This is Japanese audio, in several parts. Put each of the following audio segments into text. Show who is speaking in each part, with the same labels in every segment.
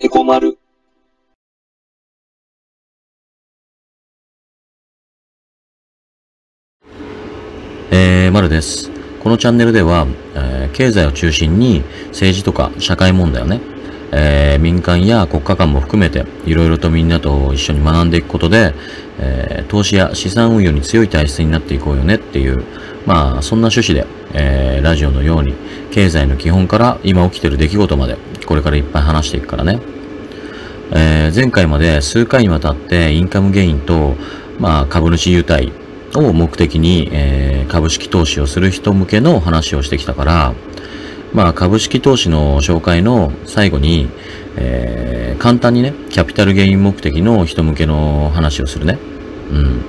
Speaker 1: えこまる。
Speaker 2: えー、まるです。このチャンネルでは、えー経済を中心に政治とか社会問題をね、えー民間や国家間も含めていろいろとみんなと一緒に学んでいくことで、えー投資や資産運用に強い体質になっていこうよねっていう、まあそんな趣旨で、えーラジオのように経済の基本から今起きてる出来事までこれからいっぱい話していくからね。えー前回まで数回にわたってインカムゲインと、まあ、株主優待を目的に、えー株式投資をする人向けの話をしてきたから、まあ、株式投資の紹介の最後に、えー簡単にね、キャピタルゲイン目的の人向けの話をするね。うん。ま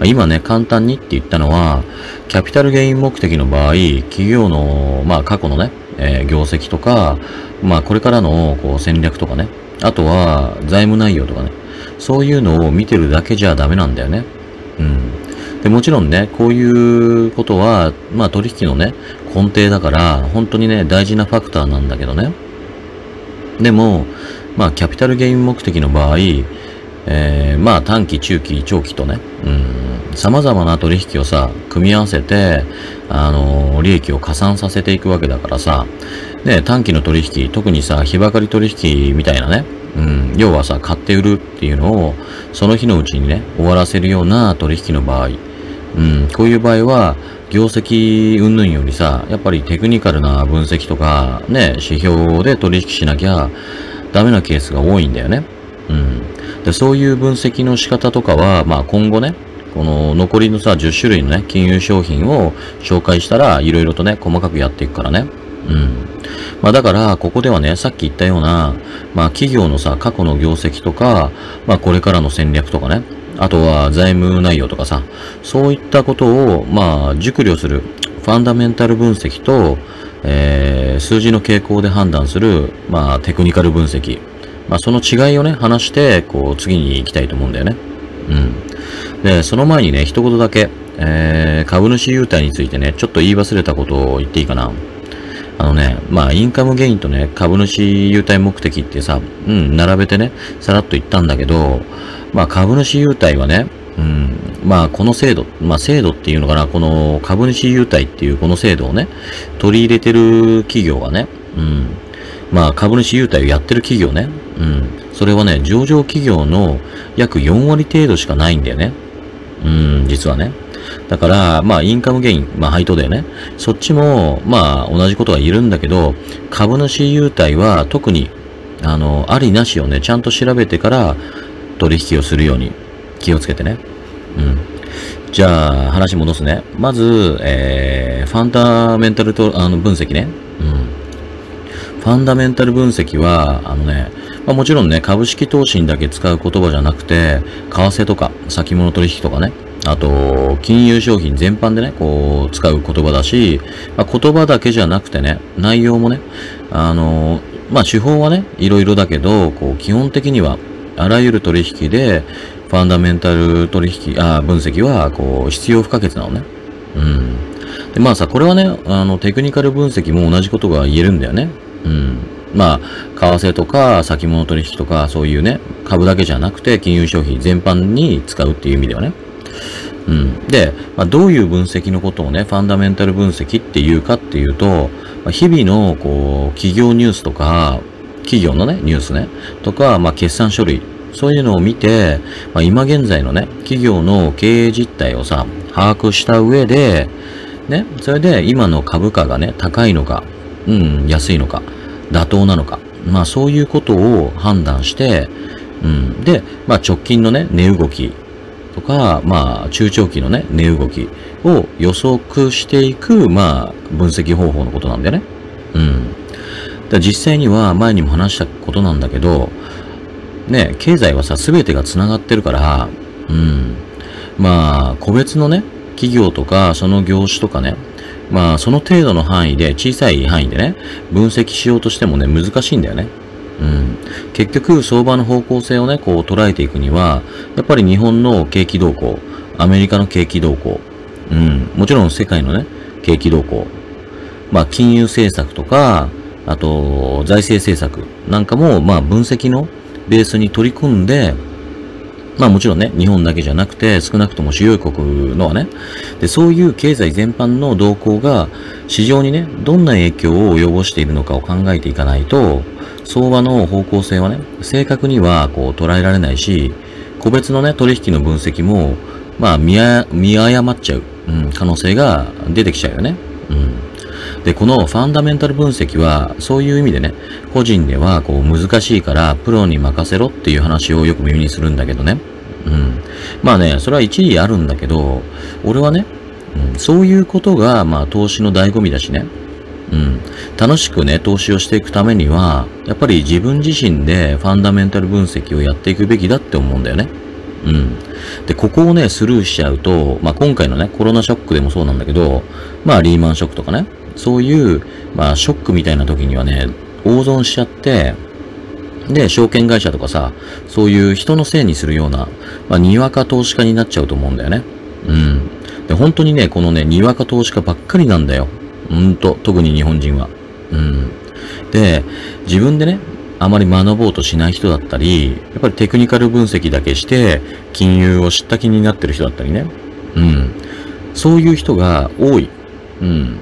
Speaker 2: あ今ね、簡単にって言ったのは、キャピタルゲイン目的の場合、企業の、まあ過去のね、えー業績とか、まあこれからのこう戦略とかね、あとは財務内容とかね、そういうのを見てるだけじゃダメなんだよね。うん。で、もちろんね、こういうことは、まあ取引のね、根底だから、本当にね、大事なファクターなんだけどね。でも、まあ、キャピタルゲイン目的の場合、えーまあ、短期、中期、長期とね、うん、様々な取引をさ、組み合わせて、あのー利益を加算させていくわけだからさ、ね、短期の取引、特にさ、日ばかり取引みたいなね、うん、要はさ、買って売るっていうのを、その日のうちにね、終わらせるような取引の場合、うん、こういう場合は、業績云々よりさ、やっぱりテクニカルな分析とか、ね、指標で取引しなきゃダメなケースが多いんだよね。うん。で、そういう分析の仕方とかは、まあ今後ね、この残りのさ、10種類のね、金融商品を紹介したら、いろいろとね、細かくやっていくからね。うん。まあだから、ここではね、さっき言ったような、まあ企業のさ、過去の業績とか、まあこれからの戦略とかね、あとは財務内容とかさ、そういったことを、まあ、熟慮する、ファンダメンタル分析と、えー数字の傾向で判断する、まあ、テクニカル分析。まあ、その違いをね、話して、こう、次に行きたいと思うんだよね。うん。で、その前にね、一言だけ、えー株主優待についてね、ちょっと言い忘れたことを言っていいかな。あのね、まあ、インカムゲインとね、株主優待目的ってさ、うん、並べてね、さらっと言ったんだけど、まあ、株主優待はね、うん、まあ、この制度、まあ、制度っていうのかな、この株主優待っていうこの制度をね、取り入れてる企業がね、うん、まあ、株主優待をやってる企業ね、うん、それはね、上場企業の約4割程度しかないんだよね。うん、実はね。だから、まあ、インカムゲイン、まあ、配当だよね。そっちも、まあ、同じことは言えるんだけど、株主優待は特に、あの、ありなしをね、ちゃんと調べてから取引をするように気をつけてね。うん。じゃあ、話戻すね。まず、えー、ファンダメンタルと、あの、分析ね。うん。ファンダメンタル分析は、あのね、まあ、もちろんね、株式投資にだけ使う言葉じゃなくて、為替とか、先物取引とかね、あと、金融商品全般でね、こう、使う言葉だし、まあ、言葉だけじゃなくてね、内容もね、あの、まあ、手法はね、いろいろだけど、こう、基本的には、あらゆる取引で、ファンダメンタル取引、あ分析は、こう、必要不可欠なのね。うん。で、まあさ、これはね、あの、テクニカル分析も同じことが言えるんだよね。うん。まあ、為替とか先物取引とかそういうね、株だけじゃなくて金融商品全般に使うっていう意味ではね。うん。で、まあ、どういう分析のことをね、ファンダメンタル分析っていうかっていうと、まあ、日々の、こう、企業ニュースとか、企業のね、ニュースね、とか、まあ、決算書類、そういうのを見て、まあ、今現在のね、企業の経営実態をさ、把握した上で、ね、それで今の株価がね、高いのか、うん、安いのか、妥当なのか、まあそういうことを判断して、うん、で、まあ直近のね、値動きとか、まあ中長期のね、値動きを予測していく、まあ分析方法のことなんだよね。うん。だ実際には前にも話したことなんだけど、ね、経済はさ、すべてが繋がってるから、うん。まあ、個別のね、企業とか、その業種とかね、まあ、その程度の範囲で、小さい範囲でね、分析しようとしてもね、難しいんだよね。うん。結局、相場の方向性をね、こう捉えていくには、やっぱり日本の景気動向、アメリカの景気動向、うん。もちろん世界のね、景気動向、まあ、金融政策とか、あと、財政政策なんかも、まあ、分析のベースに取り組んで、まあもちろんね、日本だけじゃなくて、少なくとも主要国のはね、で、そういう経済全般の動向が市場にね、どんな影響を及ぼしているのかを考えていかないと、相場の方向性はね、正確にはこう捉えられないし、個別のね、取引の分析も、まあ見見誤っちゃう、うん、可能性が出てきちゃうよね。うん。で、このファンダメンタル分析は、そういう意味でね、個人ではこう難しいからプロに任せろっていう話をよく耳にするんだけどね。うん。まあね、それは一理あるんだけど、俺はね、うん、そういうことが、まあ投資の醍醐味だしね。うん。楽しくね、投資をしていくためには、やっぱり自分自身でファンダメンタル分析をやっていくべきだって思うんだよね。うん。で、ここをね、スルーしちゃうと、まあ今回のね、コロナショックでもそうなんだけど、まあリーマンショックとかね、そういう、まあショックみたいな時にはね、大損しちゃって、で、証券会社とかさ、そういう人のせいにするような、まあ、にわか投資家になっちゃうと思うんだよね。うん。で、本当にね、このね、にわか投資家ばっかりなんだよ。うんと、特に日本人は。うん。で、自分でね、あまり学ぼうとしない人だったり、やっぱりテクニカル分析だけして、金融を知った気になってる人だったりね。うん。そういう人が多い。うん。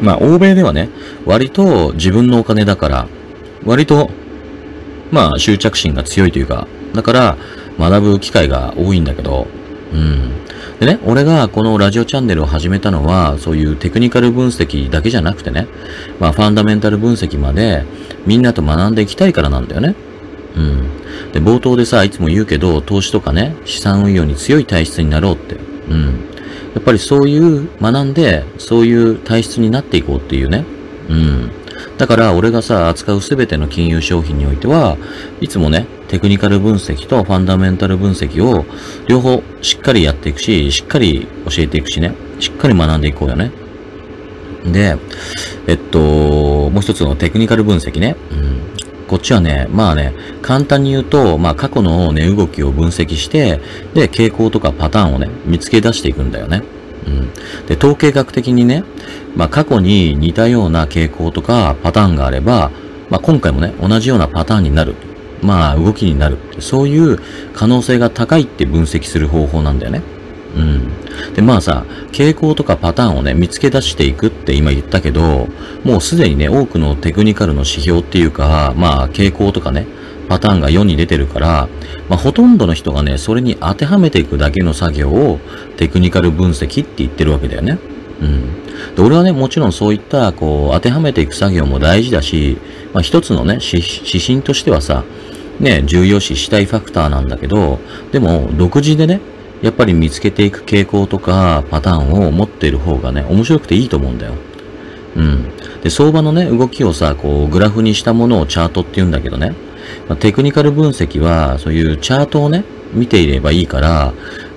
Speaker 2: まあ、欧米ではね、割と自分のお金だから、割と、まあ、執着心が強いというか、だから、学ぶ機会が多いんだけど、うん。でね、俺がこのラジオチャンネルを始めたのは、そういうテクニカル分析だけじゃなくてね、まあ、ファンダメンタル分析まで、みんなと学んでいきたいからなんだよね。うん。で、冒頭でさ、いつも言うけど、投資とかね、資産運用に強い体質になろうって。うん。やっぱりそういう学んで、そういう体質になっていこうっていうね。うん。だから俺がさ、扱うすべての金融商品においては、いつもね、テクニカル分析とファンダメンタル分析を両方しっかりやっていくし、しっかり教えていくしね、しっかり学んでいこうよね。で、えっと、もう一つのテクニカル分析ね。うん、こっちはね、まあね、簡単に言うと、まあ過去の値動きを分析して、で、傾向とかパターンをね、見つけ出していくんだよね。うん。で、統計学的にね、まあ過去に似たような傾向とかパターンがあれば、まあ今回もね、同じようなパターンになる。まあ動きになる。そういう可能性が高いって分析する方法なんだよね。うん。で、まあさ、傾向とかパターンをね、見つけ出していくって今言ったけど、もうすでにね、多くのテクニカルの指標っていうか、まあ傾向とかね、パターンが世に出てるから、まあ、ほとんどの人がね、それに当てはめていくだけの作業をテクニカル分析って言ってるわけだよね。うん。で、俺はね、もちろんそういった、こう、当てはめていく作業も大事だし、まあ、一つのね、指針としてはさ、ね、重要視したいファクターなんだけど、でも、独自でね、やっぱり見つけていく傾向とかパターンを持っている方がね、面白くていいと思うんだよ。うん。で、相場のね、動きをさ、こう、グラフにしたものをチャートって言うんだけどね。まあ、テクニカル分析は、そういうチャートをね、見ていればいいから、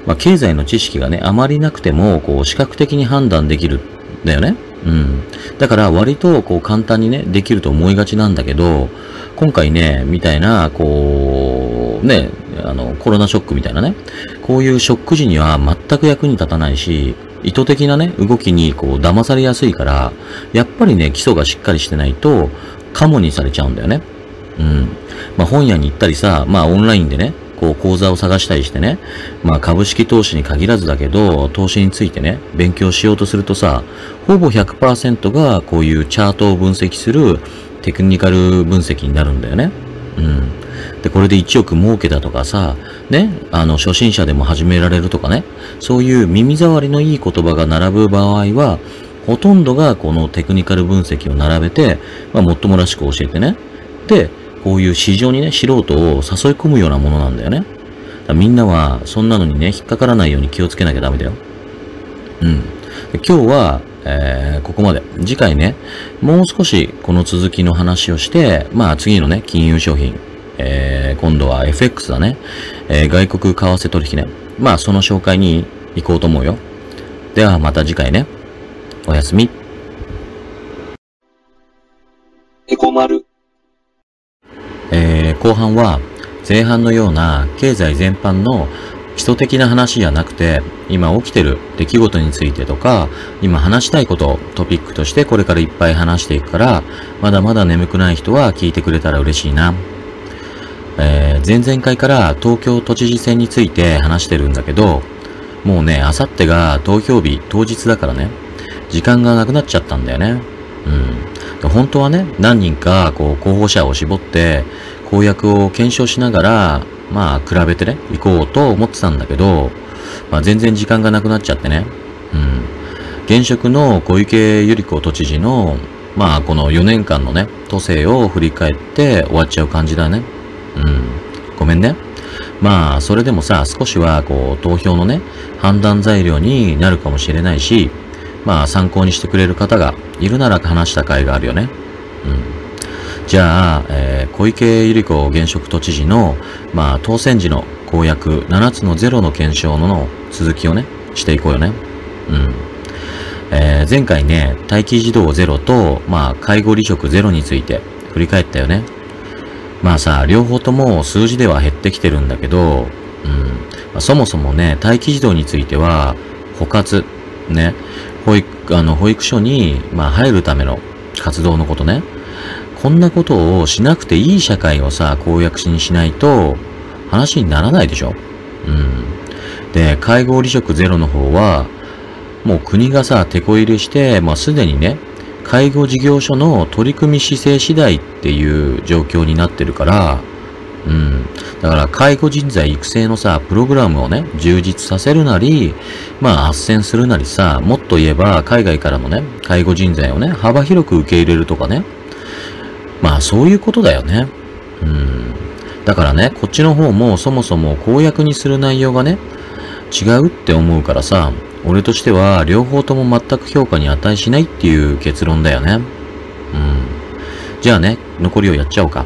Speaker 2: まあ、経済の知識がね、あまりなくても、こう、視覚的に判断できるんだよね。うん。だから割とこう簡単にね、できると思いがちなんだけど、今回ね、みたいな、こう、ね、あの、コロナショックみたいなね、こういうショック時には全く役に立たないし、意図的なね、動きにこう騙されやすいから、やっぱりね、基礎がしっかりしてないと、カモにされちゃうんだよね。うん。まあ本屋に行ったりさ、まあオンラインでね、こう講座を探したりしてね、まあ株式投資に限らずだけど、投資についてね、勉強しようとするとさ、ほぼ100%がこういうチャートを分析するテクニカル分析になるんだよね。うん。で、これで1億儲けたとかさ、ね、あの、初心者でも始められるとかね、そういう耳障りのいい言葉が並ぶ場合は、ほとんどがこのテクニカル分析を並べて、まあ、もっともらしく教えてね。で、こういう市場にね、素人を誘い込むようなものなんだよね。みんなは、そんなのにね、引っかからないように気をつけなきゃダメだよ。うん。今日は、えー、ここまで。次回ね、もう少しこの続きの話をして、まあ次のね、金融商品、えー、今度は FX だね。えー、外国為替取引ね。まあその紹介に行こうと思うよ。ではまた次回ね。おやすみ。後半は前半のような経済全般の基礎的な話じゃなくて、今起きてる出来事についてとか、今話したいことをトピックとしてこれからいっぱい話していくから、まだまだ眠くない人は聞いてくれたら嬉しいな。えー、前々回から東京都知事選について話してるんだけど、もうね、あさってが投票日当日だからね、時間がなくなっちゃったんだよね。うん。本当はね、何人かこう候補者を絞って、公約を検証しながら、まあ、比べてね、行こうと思ってたんだけど、まあ、全然時間がなくなっちゃってね。うん。現職の小池百合子都知事の、まあ、この4年間のね、都政を振り返って終わっちゃう感じだね。うん。ごめんね。まあ、それでもさ、少しは、こう、投票のね、判断材料になるかもしれないし、まあ、参考にしてくれる方がいるなら話した甲斐があるよね。うん。じゃあ、えー、小池百合子現職都知事の、まあ、当選時の公約7つのゼロの検証の続きをね、していこうよね。うん。えー、前回ね、待機児童ゼロと、まあ、介護離職ゼロについて振り返ったよね。まあさ、両方とも数字では減ってきてるんだけど、うん。まあ、そもそもね、待機児童については、補活、ね、保育、あの、保育所に、まあ、入るための活動のことね。こんなことをしなくていい社会をさ、公約しにしないと、話にならないでしょ？うん。で、介護離職ゼロの方は、もう国がさ、手こ入れして、まあ、すでにね、介護事業所の取り組み姿勢次第っていう状況になってるから、うん。だから介護人材育成のさ、プログラムをね、充実させるなり、まあ、斡旋するなりさ、もっと言えば海外からのね、介護人材をね、幅広く受け入れるとかね。まあ、そういうことだよね。うん。だからね、こっちの方もそもそも公約にする内容がね、違うって思うからさ、俺としては両方とも全く評価に値しないっていう結論だよね。うん。じゃあね、残りをやっちゃおうか。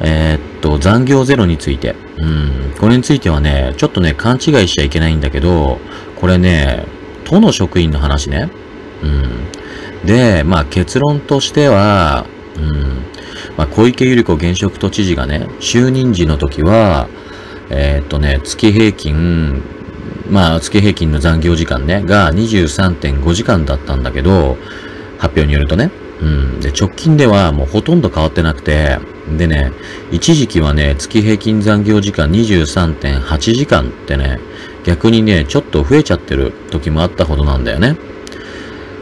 Speaker 2: えー、っと、残業ゼロについて。うん。これについてはね、ちょっとね、勘違いしちゃいけないんだけど、これね、都の職員の話ね。うん。で、まあ結論としては、うん。まあ小池百合子現職都知事がね、就任時の時は、えー、っとね、月平均まあ、月平均の残業時間ね、が23.5時間だったんだけど、発表によるとね。うん。で、直近ではもうほとんど変わってなくて、でね、一時期はね、月平均残業時間23.8時間ってね、逆にね、ちょっと増えちゃってる時もあったほどなんだよね。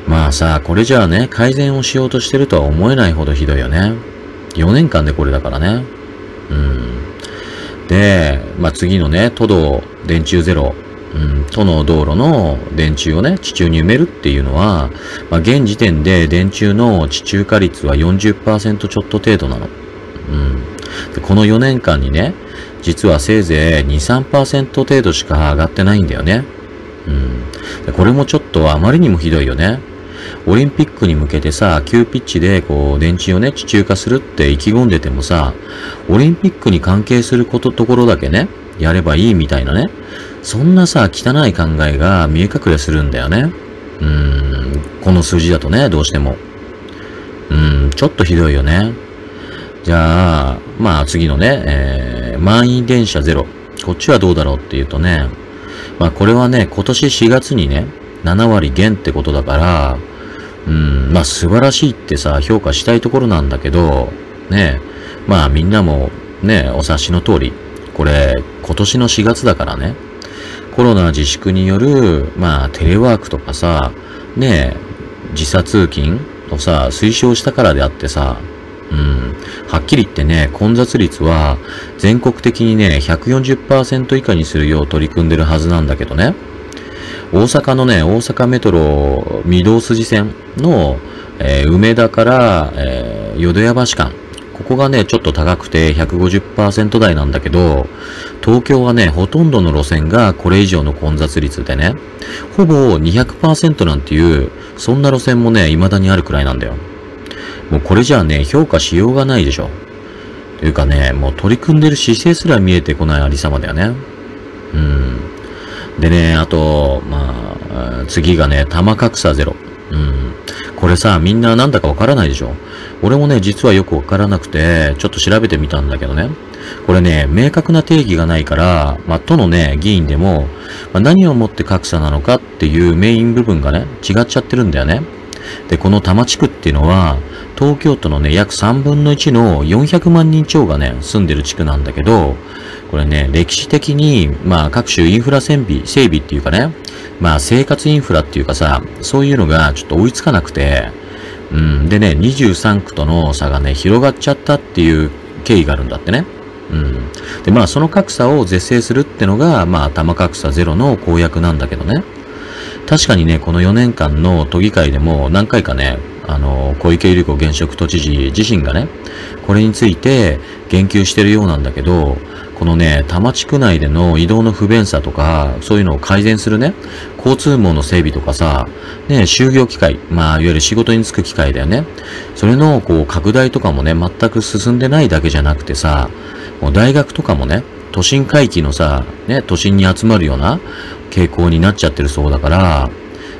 Speaker 2: まあさ、これじゃあね、改善をしようとしてるとは思えないほどひどいよね。4年間でこれだからね。うん。で、まあ次のね、都道電柱ゼロうん、都の道路の電柱をね、地中に埋めるっていうのは、まあ、現時点で電柱の地中化率は40%ちょっと程度なの。うん。で、この4年間にね、実はせいぜい2、3%程度しか上がってないんだよね。うん。これもちょっとあまりにもひどいよね。オリンピックに向けてさ、急ピッチでこう、電池をね、地中化するって意気込んでてもさ、オリンピックに関係すること、ところだけね、やればいいみたいなね。そんなさ、汚い考えが見え隠れするんだよね。うーん、この数字だとね、どうしても。うーん、ちょっとひどいよね。じゃあ、まあ次のね、えー、満員電車ゼロ。こっちはどうだろうっていうとね、まあこれはね、今年4月にね、7割減ってことだから、うん、まあ素晴らしいってさ、評価したいところなんだけど、ね、まあみんなもね、お察しの通り、これ今年の4月だからね、コロナ自粛による、まあ、テレワークとかさ、ねえ、時差通勤をさ、推奨したからであってさ、うん。はっきり言ってね、混雑率は全国的にね、140%以下にするよう取り組んでるはずなんだけどね。大阪のね、大阪メトロ御堂筋線の、えー、梅田から、えー、淀屋橋間。ここがね、ちょっと高くて150%台なんだけど、東京はね、ほとんどの路線がこれ以上の混雑率でね、ほぼ200%なんていう、そんな路線もね、未だにあるくらいなんだよ。もうこれじゃあね、評価しようがないでしょ。というかね、もう取り組んでる姿勢すら見えてこないありさまだよね。うん。でね、あと、まあ、次がね、玉格差ゼロ。うん。これさ、みんななんだかわからないでしょ？俺もね、実はよくわからなくて、ちょっと調べてみたんだけどね。これね、明確な定義がないから、まあ、都のね、議員でも、まあ、何をもって格差なのかっていうメイン部分がね、違っちゃってるんだよね。で、この多摩地区っていうのは、東京都のね、約3分の1の400万人超がね、住んでる地区なんだけど、これね、歴史的に、まあ、各種インフラ整備、整備っていうかね、まあ、生活インフラっていうかさ、そういうのがちょっと追いつかなくて、うん、でね、23区との差がね、広がっちゃったっていう経緯があるんだってね。うん。で、まあ、その格差を是正するってのが、まあ、玉格差ゼロの公約なんだけどね。確かにね、この4年間の都議会でも何回かね、あの、小池百合子現職都知事自身がね、これについて言及してるようなんだけど、このね、多摩地区内での移動の不便さとか、そういうのを改善するね、交通網の整備とかさ、ね、就業機会、まあ、いわゆる仕事に就く機会だよね。それの、こう、拡大とかもね、全く進んでないだけじゃなくてさ、もう大学とかもね、都心回帰のさ、ね、都心に集まるような傾向になっちゃってるそうだから、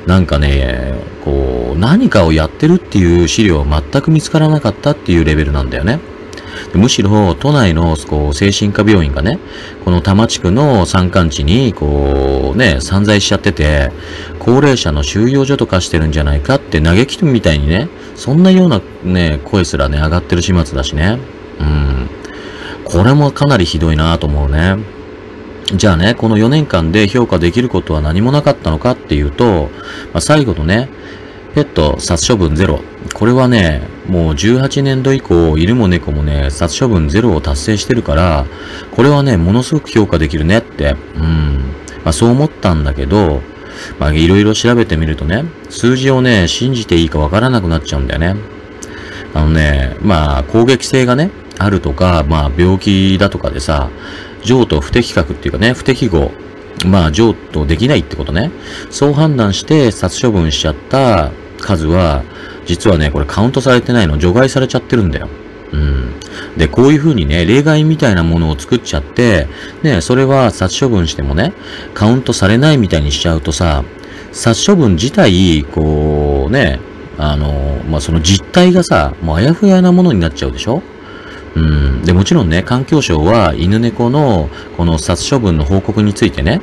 Speaker 2: なんかね、こう、何かをやってるっていう資料は全く見つからなかったっていうレベルなんだよね。むしろ、都内の、こう、精神科病院がね、この多摩地区の山間地に、こう、ね、散在しちゃってて、高齢者の収容所とかしてるんじゃないかって嘆きみたいにね、そんなようなね、声すらね、上がってる始末だしね。うん。これもかなりひどいなと思うね。じゃあね、この4年間で評価できることは何もなかったのかっていうと、まあ、最後のね、ペット殺処分ゼロ。これはね、もう18年度以降、犬も猫もね、殺処分ゼロを達成してるから、これはね、ものすごく評価できるねって、うん。まあそう思ったんだけど、まあいろいろ調べてみるとね、数字をね、信じていいかわからなくなっちゃうんだよね。あのね、まあ攻撃性がね、あるとか、まあ病気だとかでさ、譲渡不適格っていうかね、不適合。まあ譲渡できないってことね。そう判断して殺処分しちゃった数は、実はね、これカウントされてないの、除外されちゃってるんだよ。うん。で、こういう風にね、例外みたいなものを作っちゃって、ね、それは殺処分してもね、カウントされないみたいにしちゃうとさ、殺処分自体、こうね、あの、まあ、その実態がさ、もうあやふやなものになっちゃうでしょうん。で、もちろんね、環境省は犬猫のこの殺処分の報告についてね、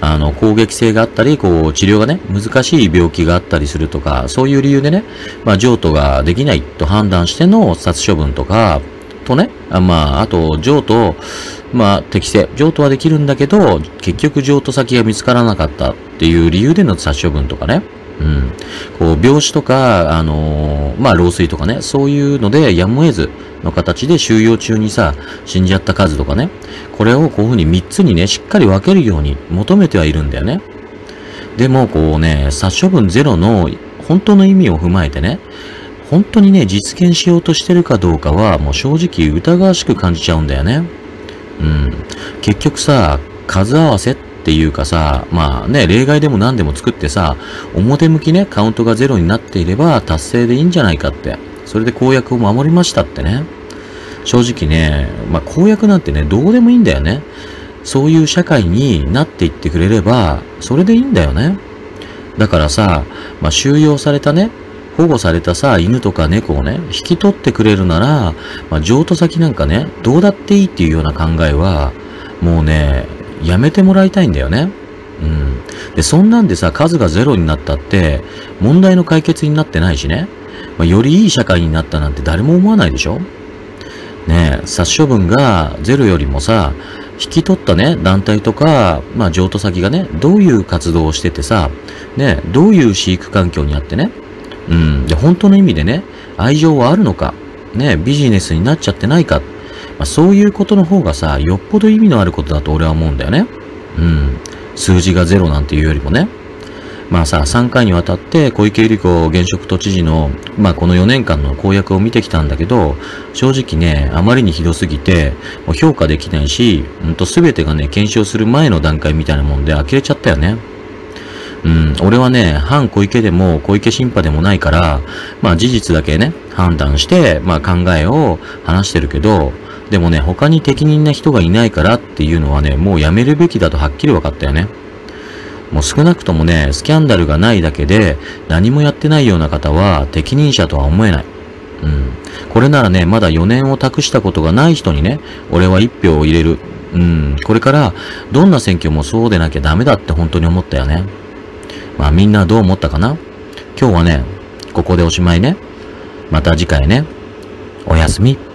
Speaker 2: あの、攻撃性があったり、こう、治療がね、難しい病気があったりするとか、そういう理由でね、まあ、譲渡ができないと判断しての殺処分とか、とね、あまあ、あと、譲渡、まあ、適正。譲渡はできるんだけど、結局譲渡先が見つからなかったっていう理由での殺処分とかね。うん。こう、病死とか、あのー、まあ、老衰とかね、そういうので、やむを得ずの形で収容中にさ、死んじゃった数とかね、これをこういう風に3つにね、しっかり分けるように求めてはいるんだよね。でも、こうね、殺処分ゼロの本当の意味を踏まえてね、本当にね、実現しようとしてるかどうかは、もう正直疑わしく感じちゃうんだよね。うん。結局さ、数合わせってっていうかさ、まあね、例外でも何でも作ってさ、表向きね、カウントがゼロになっていれば達成でいいんじゃないかって。それで公約を守りましたってね。正直ね、まあ公約なんてね、どうでもいいんだよね。そういう社会になっていってくれれば、それでいいんだよね。だからさ、まあ収容されたね、保護されたさ、犬とか猫をね、引き取ってくれるなら、まあ、譲渡先なんかね、どうだっていいっていうような考えは、もうね、やめてもらいたいんだよね。うん。で、そんなんでさ、数がゼロになったって、問題の解決になってないしね。まあ、よりいい社会になったなんて誰も思わないでしょねえ、殺処分がゼロよりもさ、引き取ったね、団体とか、まあ、譲渡先がね、どういう活動をしててさ、ね、どういう飼育環境にあってね、うん、で、本当の意味でね、愛情はあるのか、ね、ビジネスになっちゃってないか、まあ、そういうことの方がさ、よっぽど意味のあることだと俺は思うんだよね。うん。数字がゼロなんていうよりもね。まあさ、3回にわたって小池百合子現職都知事の、まあこの4年間の公約を見てきたんだけど、正直ね、あまりにひどすぎて、もう評価できないし、うんと全てがね、検証する前の段階みたいなもんで呆れちゃったよね。うん、俺はね、反小池でも小池審判でもないから、まあ事実だけね、判断して、まあ考えを話してるけど、でもね、他に適任な人がいないからっていうのはね、もうやめるべきだとはっきり分かったよね。もう少なくともね、スキャンダルがないだけで何もやってないような方は適任者とは思えない。うん。これならね、まだ4年を託したことがない人にね、俺は1票を入れる。うん。これから、どんな選挙もそうでなきゃダメだって本当に思ったよね。まあみんなどう思ったかな？今日はね、ここでおしまいね。また次回ね。おやすみ。